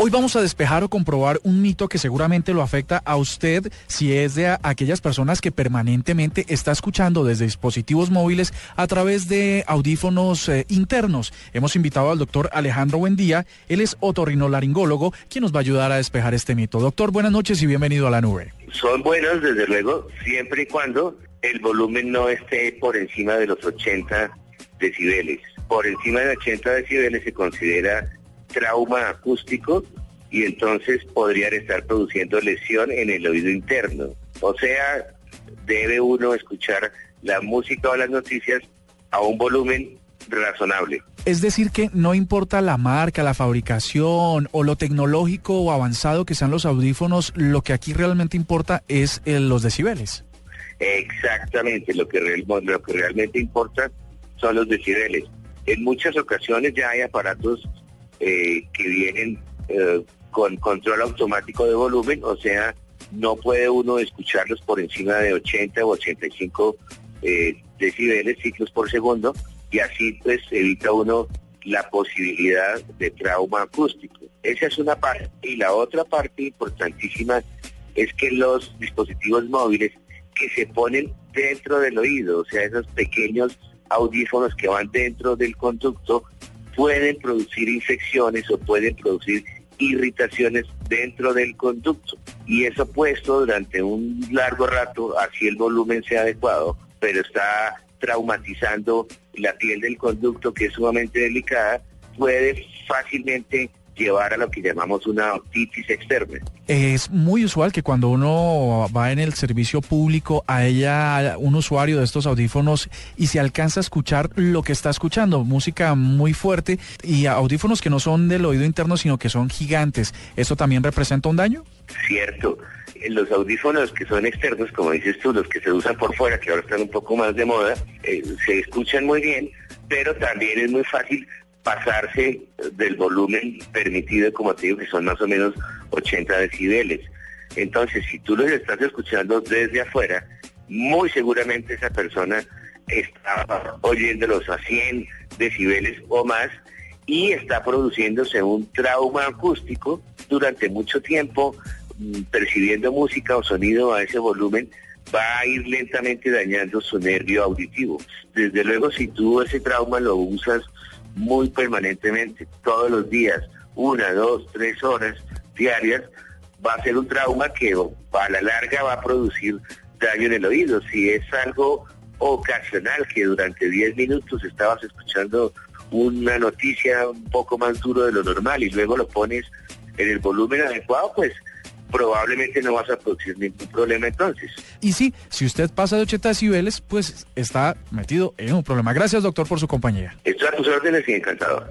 Hoy vamos a despejar o comprobar un mito que seguramente lo afecta a usted si es de aquellas personas que permanentemente está escuchando desde dispositivos móviles a través de audífonos eh, internos. Hemos invitado al doctor Alejandro Buendía, él es otorrinolaringólogo, quien nos va a ayudar a despejar este mito. Doctor, buenas noches y bienvenido a la nube. Son buenos, desde luego, siempre y cuando el volumen no esté por encima de los 80 decibeles. Por encima de 80 decibeles se considera trauma acústico y entonces podrían estar produciendo lesión en el oído interno. O sea, debe uno escuchar la música o las noticias a un volumen razonable. Es decir, que no importa la marca, la fabricación o lo tecnológico o avanzado que sean los audífonos, lo que aquí realmente importa es eh, los decibeles. Exactamente, lo que, lo que realmente importa son los decibeles. En muchas ocasiones ya hay aparatos eh, que vienen eh, con control automático de volumen, o sea, no puede uno escucharlos por encima de 80 o 85 eh, decibeles, ciclos por segundo, y así pues evita uno la posibilidad de trauma acústico. Esa es una parte. Y la otra parte importantísima es que los dispositivos móviles que se ponen dentro del oído, o sea, esos pequeños audífonos que van dentro del conducto, pueden producir infecciones o pueden producir irritaciones dentro del conducto. Y eso puesto durante un largo rato, así el volumen sea adecuado, pero está traumatizando la piel del conducto que es sumamente delicada, puede fácilmente llevar a lo que llamamos una otitis externa. Es muy usual que cuando uno va en el servicio público a ella un usuario de estos audífonos y se alcanza a escuchar lo que está escuchando, música muy fuerte y audífonos que no son del oído interno sino que son gigantes. ¿Eso también representa un daño? Cierto. Los audífonos que son externos, como dices tú, los que se usan por fuera, que ahora están un poco más de moda, eh, se escuchan muy bien, pero también es muy fácil pasarse del volumen permitido, como te digo, que son más o menos 80 decibeles. Entonces, si tú los estás escuchando desde afuera, muy seguramente esa persona está oyéndolos a 100 decibeles o más y está produciéndose un trauma acústico durante mucho tiempo, mm, percibiendo música o sonido a ese volumen, va a ir lentamente dañando su nervio auditivo. Desde luego, si tú ese trauma lo usas muy permanentemente, todos los días, una, dos, tres horas diarias, va a ser un trauma que a la larga va a producir daño en el oído. Si es algo ocasional, que durante 10 minutos estabas escuchando una noticia un poco más duro de lo normal y luego lo pones en el volumen adecuado, pues probablemente no vas a producir ningún problema entonces. Y sí, si usted pasa de 80 decibeles, pues está metido en un problema. Gracias, doctor, por su compañía. Estoy a tus órdenes y encantado.